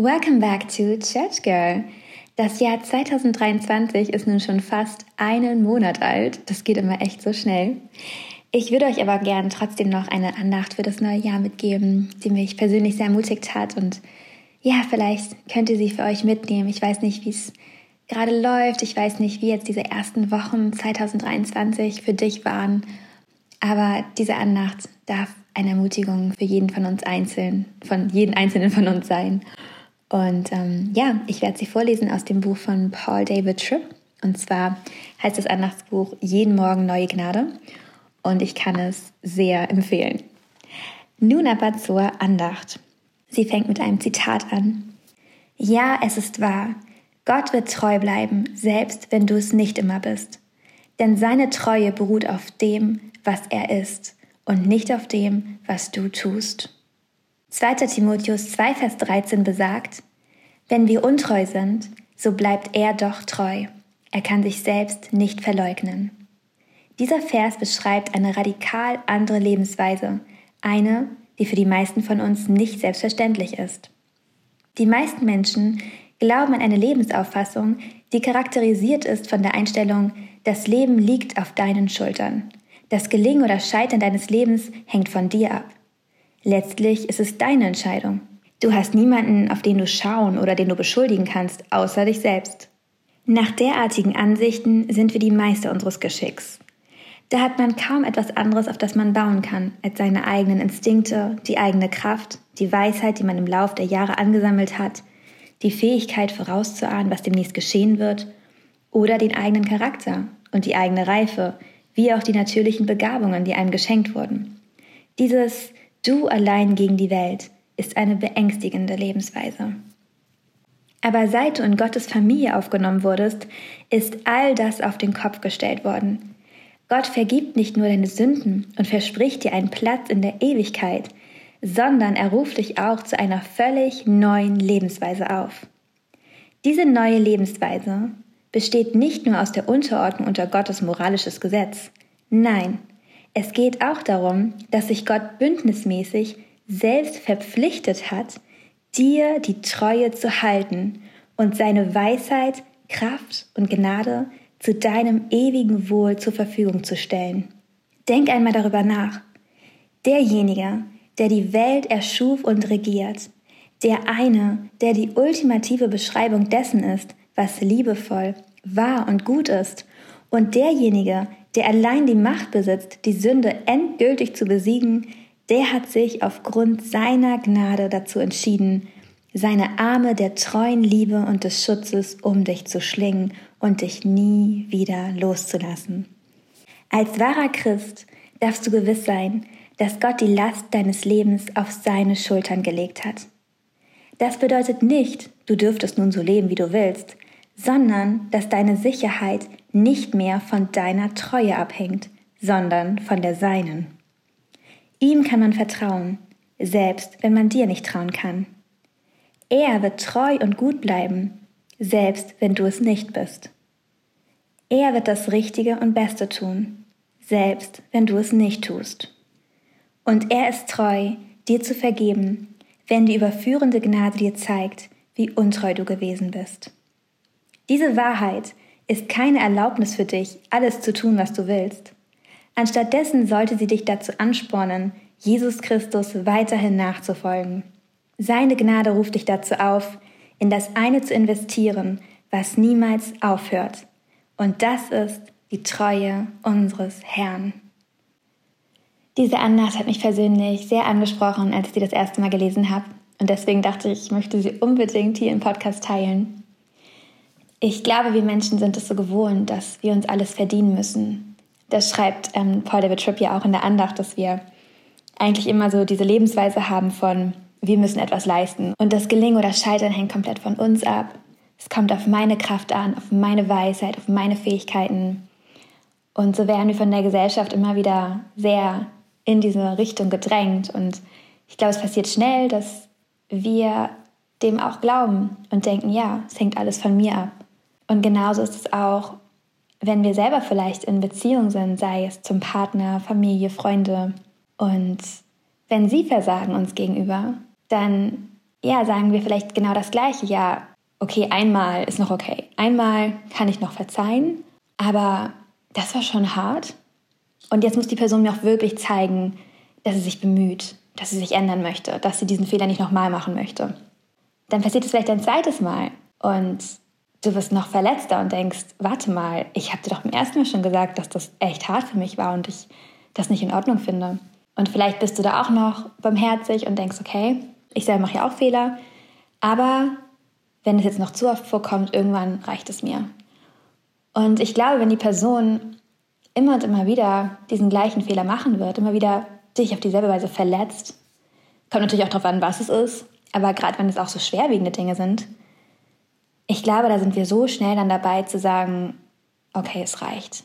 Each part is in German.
Welcome back to Church Girl. Das Jahr 2023 ist nun schon fast einen Monat alt. Das geht immer echt so schnell. Ich würde euch aber gern trotzdem noch eine Andacht für das neue Jahr mitgeben, die mich persönlich sehr ermutigt hat. Und ja, vielleicht könnt ihr sie für euch mitnehmen. Ich weiß nicht, wie es gerade läuft. Ich weiß nicht, wie jetzt diese ersten Wochen 2023 für dich waren. Aber diese Andacht darf eine Ermutigung für jeden von uns einzeln, von jedem Einzelnen von uns sein. Und ähm, ja, ich werde sie vorlesen aus dem Buch von Paul David Tripp. Und zwar heißt das Andachtsbuch Jeden Morgen neue Gnade. Und ich kann es sehr empfehlen. Nun aber zur Andacht. Sie fängt mit einem Zitat an. Ja, es ist wahr. Gott wird treu bleiben, selbst wenn du es nicht immer bist. Denn seine Treue beruht auf dem, was er ist und nicht auf dem, was du tust. 2. Timotheus 2, Vers 13 besagt, wenn wir untreu sind, so bleibt er doch treu. Er kann sich selbst nicht verleugnen. Dieser Vers beschreibt eine radikal andere Lebensweise, eine, die für die meisten von uns nicht selbstverständlich ist. Die meisten Menschen glauben an eine Lebensauffassung, die charakterisiert ist von der Einstellung, das Leben liegt auf deinen Schultern. Das Gelingen oder Scheitern deines Lebens hängt von dir ab. Letztlich ist es deine Entscheidung. Du hast niemanden, auf den du schauen oder den du beschuldigen kannst, außer dich selbst. Nach derartigen Ansichten sind wir die Meister unseres Geschicks. Da hat man kaum etwas anderes, auf das man bauen kann, als seine eigenen Instinkte, die eigene Kraft, die Weisheit, die man im Lauf der Jahre angesammelt hat, die Fähigkeit vorauszuahnen, was demnächst geschehen wird, oder den eigenen Charakter und die eigene Reife, wie auch die natürlichen Begabungen, die einem geschenkt wurden. Dieses Du allein gegen die Welt ist eine beängstigende Lebensweise. Aber seit du in Gottes Familie aufgenommen wurdest, ist all das auf den Kopf gestellt worden. Gott vergibt nicht nur deine Sünden und verspricht dir einen Platz in der Ewigkeit, sondern er ruft dich auch zu einer völlig neuen Lebensweise auf. Diese neue Lebensweise besteht nicht nur aus der Unterordnung unter Gottes moralisches Gesetz. Nein, es geht auch darum, dass sich Gott bündnismäßig selbst verpflichtet hat, dir die Treue zu halten und seine Weisheit, Kraft und Gnade zu deinem ewigen Wohl zur Verfügung zu stellen. Denk einmal darüber nach. Derjenige, der die Welt erschuf und regiert, der eine, der die ultimative Beschreibung dessen ist, was liebevoll, wahr und gut ist, und derjenige, der allein die Macht besitzt, die Sünde endgültig zu besiegen, der hat sich aufgrund seiner Gnade dazu entschieden, seine Arme der treuen Liebe und des Schutzes um dich zu schlingen und dich nie wieder loszulassen. Als wahrer Christ darfst du gewiss sein, dass Gott die Last deines Lebens auf seine Schultern gelegt hat. Das bedeutet nicht, du dürftest nun so leben, wie du willst, sondern dass deine Sicherheit nicht mehr von deiner Treue abhängt, sondern von der seinen. Ihm kann man vertrauen, selbst wenn man dir nicht trauen kann. Er wird treu und gut bleiben, selbst wenn du es nicht bist. Er wird das Richtige und Beste tun, selbst wenn du es nicht tust. Und er ist treu, dir zu vergeben, wenn die überführende Gnade dir zeigt, wie untreu du gewesen bist. Diese Wahrheit ist keine Erlaubnis für dich, alles zu tun, was du willst. Anstattdessen sollte sie dich dazu anspornen, Jesus Christus weiterhin nachzufolgen. Seine Gnade ruft dich dazu auf, in das eine zu investieren, was niemals aufhört. Und das ist die Treue unseres Herrn. Diese Andacht hat mich persönlich sehr angesprochen, als ich sie das erste Mal gelesen habe. Und deswegen dachte ich, ich möchte sie unbedingt hier im Podcast teilen. Ich glaube, wir Menschen sind es so gewohnt, dass wir uns alles verdienen müssen. Das schreibt ähm, Paul David Tripp ja auch in der Andacht, dass wir eigentlich immer so diese Lebensweise haben von, wir müssen etwas leisten. Und das Gelingen oder Scheitern hängt komplett von uns ab. Es kommt auf meine Kraft an, auf meine Weisheit, auf meine Fähigkeiten. Und so werden wir von der Gesellschaft immer wieder sehr in diese Richtung gedrängt. Und ich glaube, es passiert schnell, dass wir dem auch glauben und denken, ja, es hängt alles von mir ab. Und genauso ist es auch, wenn wir selber vielleicht in Beziehung sind, sei es zum Partner, Familie, Freunde. Und wenn sie versagen uns gegenüber, dann ja, sagen wir vielleicht genau das Gleiche. Ja, okay, einmal ist noch okay. Einmal kann ich noch verzeihen, aber das war schon hart. Und jetzt muss die Person mir auch wirklich zeigen, dass sie sich bemüht, dass sie sich ändern möchte, dass sie diesen Fehler nicht nochmal machen möchte. Dann passiert es vielleicht ein zweites Mal und du wirst noch verletzter und denkst, warte mal, ich habe dir doch beim ersten Mal schon gesagt, dass das echt hart für mich war und ich das nicht in Ordnung finde. Und vielleicht bist du da auch noch barmherzig und denkst, okay, ich selber mache ja auch Fehler, aber wenn es jetzt noch zu oft vorkommt, irgendwann reicht es mir. Und ich glaube, wenn die Person immer und immer wieder diesen gleichen Fehler machen wird, immer wieder dich auf dieselbe Weise verletzt, kommt natürlich auch darauf an, was es ist, aber gerade wenn es auch so schwerwiegende Dinge sind, ich glaube, da sind wir so schnell dann dabei zu sagen, okay, es reicht.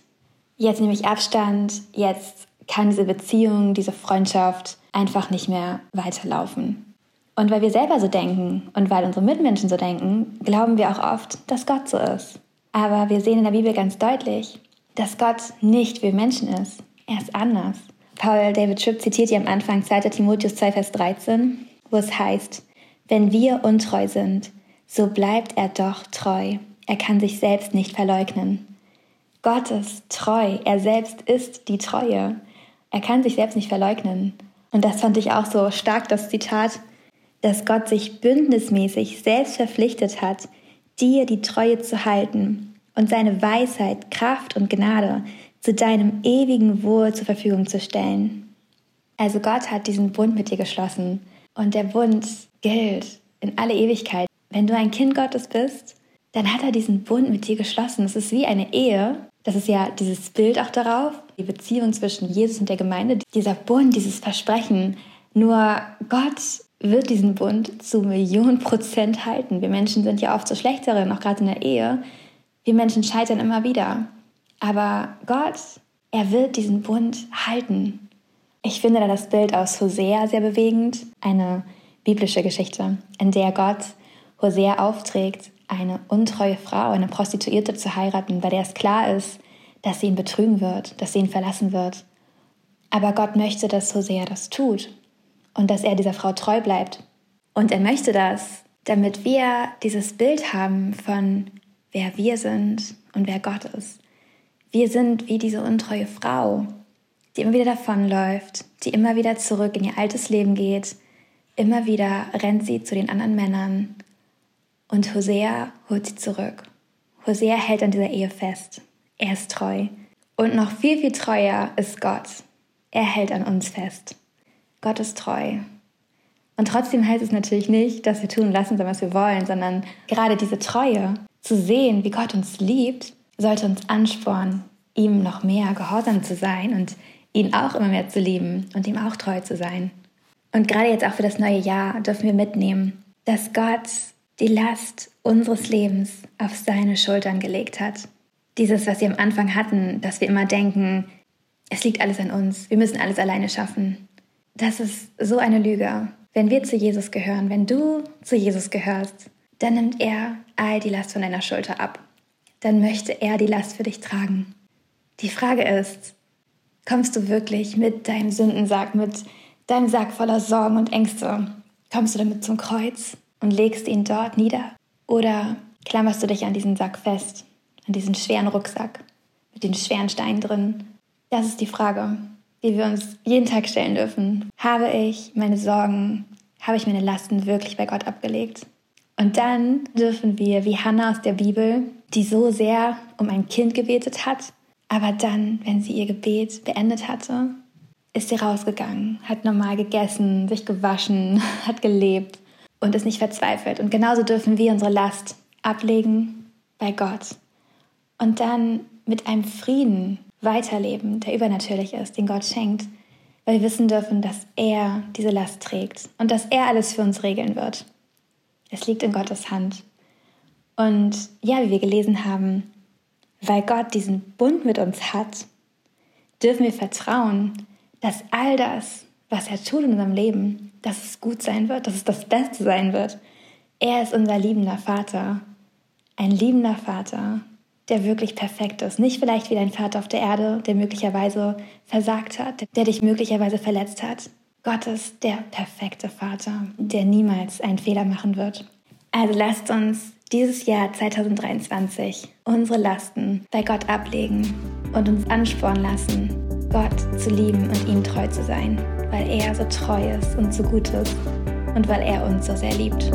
Jetzt nehme ich Abstand, jetzt kann diese Beziehung, diese Freundschaft einfach nicht mehr weiterlaufen. Und weil wir selber so denken und weil unsere Mitmenschen so denken, glauben wir auch oft, dass Gott so ist. Aber wir sehen in der Bibel ganz deutlich, dass Gott nicht wie Menschen ist. Er ist anders. Paul David Tripp zitiert hier am Anfang 2. Timotheus 2, Vers 13, wo es heißt, wenn wir untreu sind, so bleibt er doch treu. Er kann sich selbst nicht verleugnen. Gott ist treu. Er selbst ist die Treue. Er kann sich selbst nicht verleugnen. Und das fand ich auch so stark, das Zitat, dass Gott sich bündnismäßig selbst verpflichtet hat, dir die Treue zu halten und seine Weisheit, Kraft und Gnade zu deinem ewigen Wohl zur Verfügung zu stellen. Also Gott hat diesen Bund mit dir geschlossen und der Bund gilt in alle Ewigkeit. Wenn du ein Kind Gottes bist, dann hat er diesen Bund mit dir geschlossen. Es ist wie eine Ehe. Das ist ja dieses Bild auch darauf, die Beziehung zwischen Jesus und der Gemeinde, dieser Bund, dieses Versprechen. Nur Gott wird diesen Bund zu Millionen Prozent halten. Wir Menschen sind ja oft so schlecht darin, auch gerade in der Ehe. Wir Menschen scheitern immer wieder. Aber Gott, er wird diesen Bund halten. Ich finde da das Bild aus Hosea sehr bewegend. Eine biblische Geschichte, in der Gott Hosea aufträgt, eine untreue Frau, eine Prostituierte zu heiraten, bei der es klar ist, dass sie ihn betrügen wird, dass sie ihn verlassen wird. Aber Gott möchte, dass Hosea das tut und dass er dieser Frau treu bleibt. Und er möchte das, damit wir dieses Bild haben von wer wir sind und wer Gott ist. Wir sind wie diese untreue Frau, die immer wieder davonläuft, die immer wieder zurück in ihr altes Leben geht, immer wieder rennt sie zu den anderen Männern und Hosea holt sie zurück. Hosea hält an dieser Ehe fest. Er ist treu. Und noch viel, viel treuer ist Gott. Er hält an uns fest. Gott ist treu. Und trotzdem heißt es natürlich nicht, dass wir tun lassen sollen, was wir wollen, sondern gerade diese Treue, zu sehen, wie Gott uns liebt, sollte uns anspornen, ihm noch mehr gehorsam zu sein und ihn auch immer mehr zu lieben und ihm auch treu zu sein. Und gerade jetzt auch für das neue Jahr dürfen wir mitnehmen, dass Gott die Last unseres Lebens auf seine Schultern gelegt hat. Dieses, was wir am Anfang hatten, dass wir immer denken, es liegt alles an uns, wir müssen alles alleine schaffen. Das ist so eine Lüge. Wenn wir zu Jesus gehören, wenn du zu Jesus gehörst, dann nimmt er all die Last von deiner Schulter ab. Dann möchte er die Last für dich tragen. Die Frage ist, kommst du wirklich mit deinem Sündensack, mit deinem Sack voller Sorgen und Ängste, kommst du damit zum Kreuz und legst ihn dort nieder? Oder klammerst du dich an diesen Sack fest, an diesen schweren Rucksack mit den schweren Steinen drin? Das ist die Frage, die wir uns jeden Tag stellen dürfen. Habe ich meine Sorgen, habe ich meine Lasten wirklich bei Gott abgelegt? Und dann dürfen wir, wie Hannah aus der Bibel, die so sehr um ein Kind gebetet hat, aber dann, wenn sie ihr Gebet beendet hatte, ist sie rausgegangen, hat normal gegessen, sich gewaschen, hat gelebt und ist nicht verzweifelt. Und genauso dürfen wir unsere Last ablegen bei Gott und dann mit einem Frieden weiterleben, der übernatürlich ist, den Gott schenkt, weil wir wissen dürfen, dass er diese Last trägt und dass er alles für uns regeln wird. Es liegt in Gottes Hand. Und ja, wie wir gelesen haben, weil Gott diesen Bund mit uns hat, dürfen wir vertrauen, dass all das, was er tut in unserem Leben, dass es gut sein wird, dass es das Beste sein wird. Er ist unser liebender Vater. Ein liebender Vater, der wirklich perfekt ist. Nicht vielleicht wie dein Vater auf der Erde, der möglicherweise versagt hat, der dich möglicherweise verletzt hat. Gott ist der perfekte Vater, der niemals einen Fehler machen wird. Also lasst uns dieses Jahr 2023 unsere Lasten bei Gott ablegen und uns anspornen lassen, Gott zu lieben und ihm treu zu sein weil er so treu ist und so gut ist und weil er uns so sehr liebt.